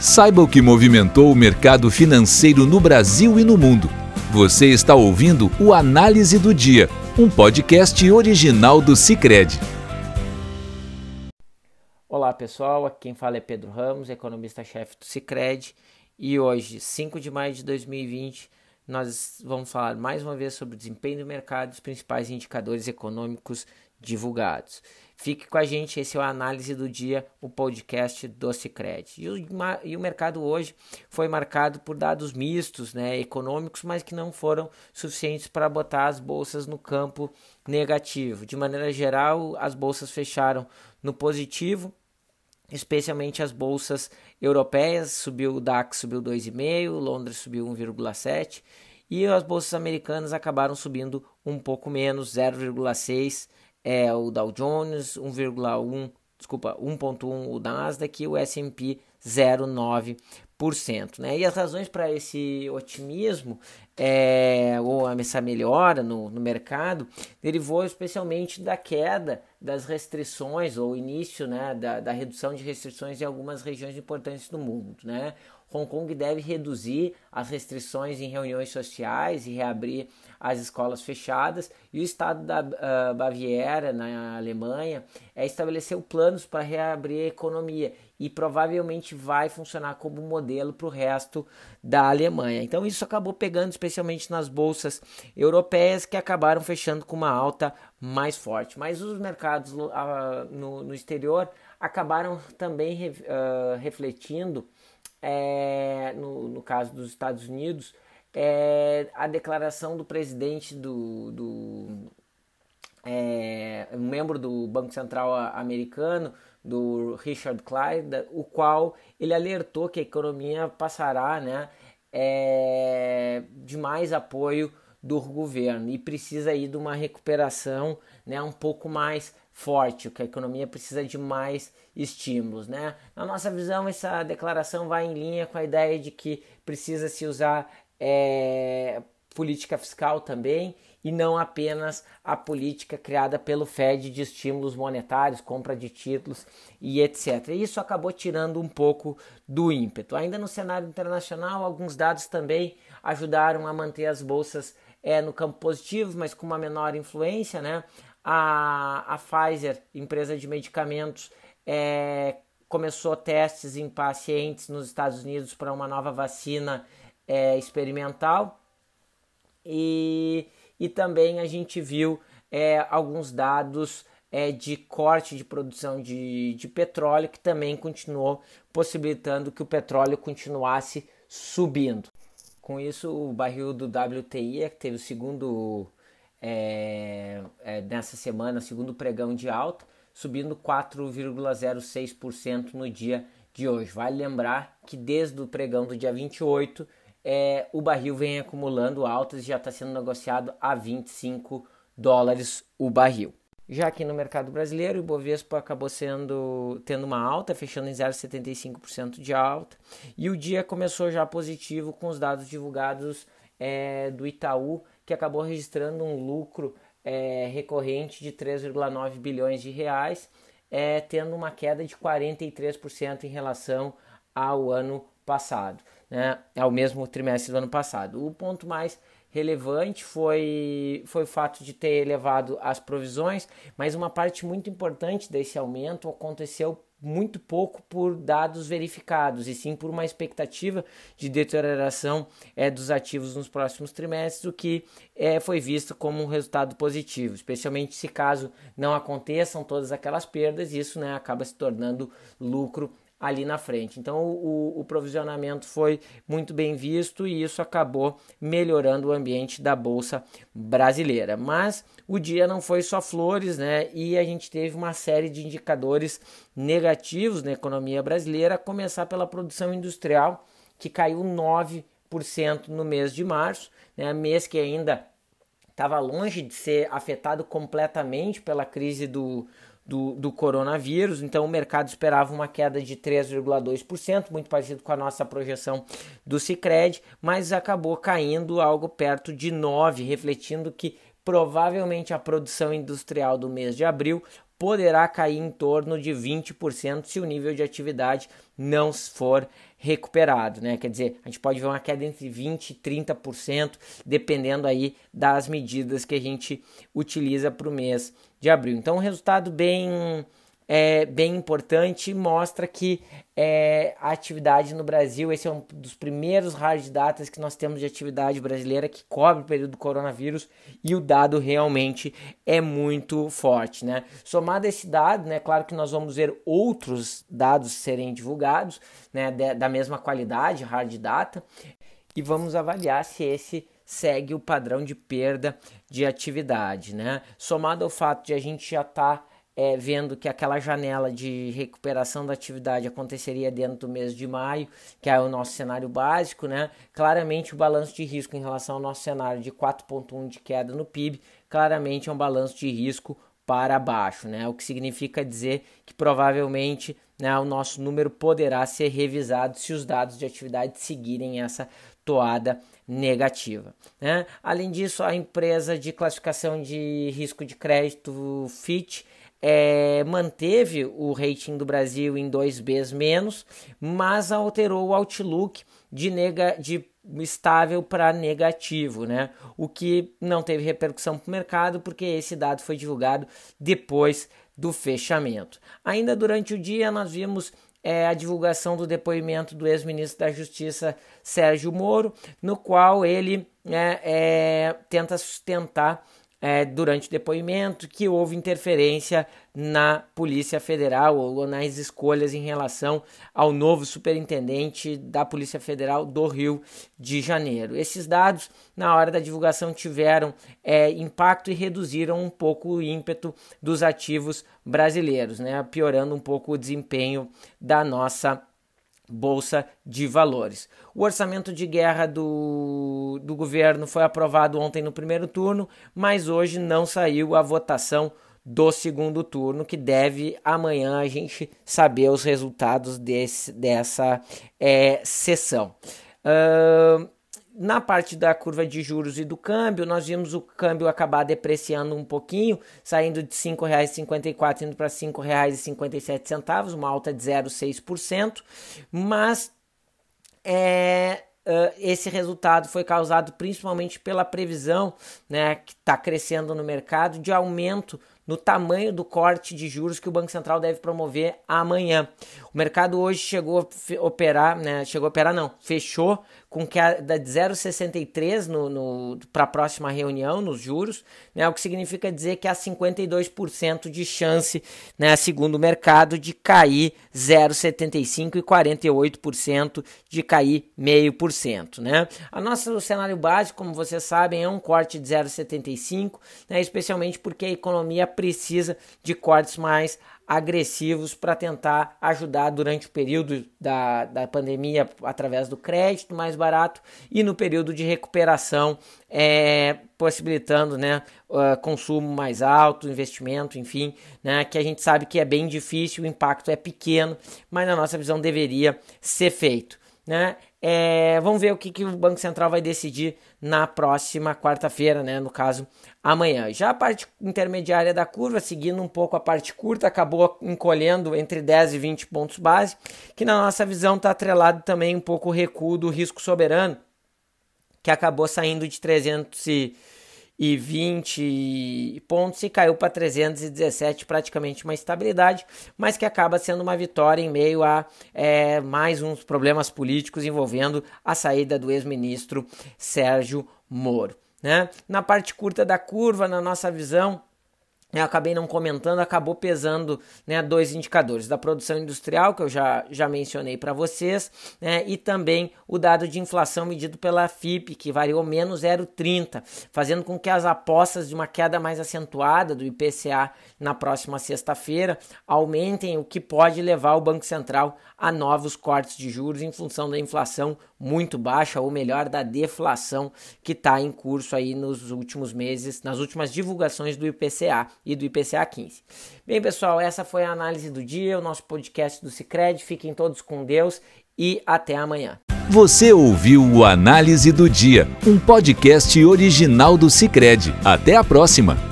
Saiba o que movimentou o mercado financeiro no Brasil e no mundo. Você está ouvindo o Análise do Dia, um podcast original do Cicred. Olá pessoal, aqui quem fala é Pedro Ramos, economista-chefe do Cicred, e hoje, 5 de maio de 2020, nós vamos falar mais uma vez sobre o desempenho do mercado e os principais indicadores econômicos divulgados. Fique com a gente, esse é o Análise do Dia, o podcast do Cicred. E o, e o mercado hoje foi marcado por dados mistos, né, econômicos, mas que não foram suficientes para botar as bolsas no campo negativo. De maneira geral, as bolsas fecharam no positivo, especialmente as bolsas europeias, subiu o DAX subiu 2,5, Londres subiu 1,7 e as bolsas americanas acabaram subindo um pouco menos, 0,6 é o Dow Jones, 1,1, desculpa, 1.1 o Nasdaq e o S&P 0,9%. Né? E as razões para esse otimismo é, ou essa melhora no, no mercado derivou especialmente da queda das restrições ou início né, da, da redução de restrições em algumas regiões importantes do mundo. Né? Hong Kong deve reduzir as restrições em reuniões sociais e reabrir as escolas fechadas, e o estado da uh, Baviera, na Alemanha, é, estabeleceu planos para reabrir a economia e provavelmente vai funcionar como modelo para o resto da Alemanha. Então, isso acabou pegando especialmente nas bolsas europeias que acabaram fechando com uma alta mais forte. Mas os mercados uh, no, no, exterior acabaram também uh, refletindo, é, no, no caso dos Estados Unidos, é, a declaração do presidente do, do é, membro do Banco Central americano, do Richard Clyde, o qual ele alertou que a economia passará né, é, de mais apoio do governo e precisa aí de uma recuperação né, um pouco mais forte, que a economia precisa de mais estímulos. Né? Na nossa visão, essa declaração vai em linha com a ideia de que precisa se usar é, política fiscal também e não apenas a política criada pelo Fed de estímulos monetários, compra de títulos e etc. Isso acabou tirando um pouco do ímpeto. Ainda no cenário internacional, alguns dados também ajudaram a manter as bolsas é, no campo positivo, mas com uma menor influência. Né? A, a Pfizer, empresa de medicamentos, é, começou testes em pacientes nos Estados Unidos para uma nova vacina é, experimental e, e também a gente viu é, alguns dados é, de corte de produção de, de petróleo que também continuou possibilitando que o petróleo continuasse subindo. Com isso, o barril do WTI, que teve o segundo é, é, nessa semana, segundo pregão de alta, subindo 4,06% no dia de hoje. Vale lembrar que desde o pregão do dia 28 é, o barril vem acumulando altas e já está sendo negociado a 25 dólares o barril. Já aqui no mercado brasileiro, o Ibovespa acabou sendo tendo uma alta, fechando em 0,75% de alta, e o dia começou já positivo com os dados divulgados é, do Itaú, que acabou registrando um lucro é, recorrente de 3,9 bilhões de reais, é, tendo uma queda de 43% em relação ao ano passado né, ao mesmo trimestre do ano passado. O ponto mais relevante foi, foi o fato de ter elevado as provisões, mas uma parte muito importante desse aumento aconteceu muito pouco por dados verificados, e sim por uma expectativa de deterioração é, dos ativos nos próximos trimestres, o que é, foi visto como um resultado positivo, especialmente se caso não aconteçam todas aquelas perdas, isso né, acaba se tornando lucro ali na frente. Então o, o, provisionamento foi muito bem visto e isso acabou melhorando o ambiente da bolsa brasileira. Mas o dia não foi só flores, né? E a gente teve uma série de indicadores negativos na economia brasileira, a começar pela produção industrial, que caiu 9% no mês de março, né? Mês que ainda estava longe de ser afetado completamente pela crise do do, do coronavírus, então o mercado esperava uma queda de 3,2%, muito parecido com a nossa projeção do Cicred, mas acabou caindo algo perto de 9%, refletindo que provavelmente a produção industrial do mês de abril poderá cair em torno de 20% se o nível de atividade não for recuperado, né? Quer dizer, a gente pode ver uma queda entre 20 e 30%, dependendo aí das medidas que a gente utiliza para o mês de abril. Então, um resultado bem é, bem importante mostra que é, a atividade no Brasil, esse é um dos primeiros hard datas que nós temos de atividade brasileira que cobre o período do coronavírus e o dado realmente é muito forte, né? Somado a esse dado, né, claro que nós vamos ver outros dados serem divulgados, né, da mesma qualidade, hard data, e vamos avaliar se esse segue o padrão de perda de atividade, né? Somado ao fato de a gente já estar tá é, vendo que aquela janela de recuperação da atividade aconteceria dentro do mês de maio, que é o nosso cenário básico, né? Claramente o balanço de risco em relação ao nosso cenário de 4,1 de queda no PIB, claramente é um balanço de risco para baixo, né? O que significa dizer que provavelmente né, o nosso número poderá ser revisado se os dados de atividade seguirem essa toada negativa. Né? Além disso, a empresa de classificação de risco de crédito Fitch é, manteve o rating do Brasil em 2Bs menos, mas alterou o outlook de, nega, de estável para negativo, né? O que não teve repercussão para o mercado, porque esse dado foi divulgado depois do fechamento. Ainda durante o dia, nós vimos é, a divulgação do depoimento do ex-ministro da Justiça Sérgio Moro, no qual ele é, é, tenta sustentar é, durante o depoimento que houve interferência na Polícia Federal ou nas escolhas em relação ao novo superintendente da Polícia Federal do Rio de Janeiro. Esses dados, na hora da divulgação, tiveram é, impacto e reduziram um pouco o ímpeto dos ativos brasileiros, né, piorando um pouco o desempenho da nossa Bolsa de Valores. O orçamento de guerra do, do governo foi aprovado ontem no primeiro turno, mas hoje não saiu a votação do segundo turno, que deve amanhã a gente saber os resultados desse, dessa é, sessão. Uh, na parte da curva de juros e do câmbio, nós vimos o câmbio acabar depreciando um pouquinho, saindo de R$ 5,54 indo para R$ 5,57, uma alta de 0,6%, mas é, esse resultado foi causado principalmente pela previsão, né, que está crescendo no mercado, de aumento no tamanho do corte de juros que o Banco Central deve promover amanhã. O mercado hoje chegou a operar, né, chegou a operar não, fechou com queda de 0,63 no, no para a próxima reunião nos juros, né, o que significa dizer que há 52% de chance, né, segundo o mercado, de cair 0,75 e 48% de cair 0,5%. Né. A nossa, o cenário básico, como vocês sabem, é um corte de 0,75, né, especialmente porque a economia precisa de cortes mais agressivos para tentar ajudar durante o período da, da pandemia através do crédito mais barato e no período de recuperação, é, possibilitando né, uh, consumo mais alto, investimento, enfim, né, que a gente sabe que é bem difícil, o impacto é pequeno, mas na nossa visão deveria ser feito. Né? É, vamos ver o que, que o Banco Central vai decidir na próxima quarta-feira, né? no caso, amanhã. Já a parte intermediária da curva, seguindo um pouco a parte curta, acabou encolhendo entre 10 e 20 pontos base, que na nossa visão está atrelado também um pouco o recuo do risco soberano, que acabou saindo de 300 e e 20 pontos e caiu para 317, praticamente uma estabilidade, mas que acaba sendo uma vitória em meio a é, mais uns problemas políticos envolvendo a saída do ex-ministro Sérgio Moro. Né? Na parte curta da curva, na nossa visão, eu acabei não comentando, acabou pesando né, dois indicadores, da produção industrial, que eu já, já mencionei para vocês, né, e também o dado de inflação medido pela FIP, que variou menos 0,30, fazendo com que as apostas de uma queda mais acentuada do IPCA na próxima sexta-feira aumentem, o que pode levar o Banco Central a novos cortes de juros em função da inflação muito baixa, ou melhor, da deflação que está em curso aí nos últimos meses, nas últimas divulgações do IPCA e do IPCA 15. Bem, pessoal, essa foi a análise do dia, o nosso podcast do Cicred. Fiquem todos com Deus e até amanhã. Você ouviu o Análise do Dia, um podcast original do Cicred. Até a próxima.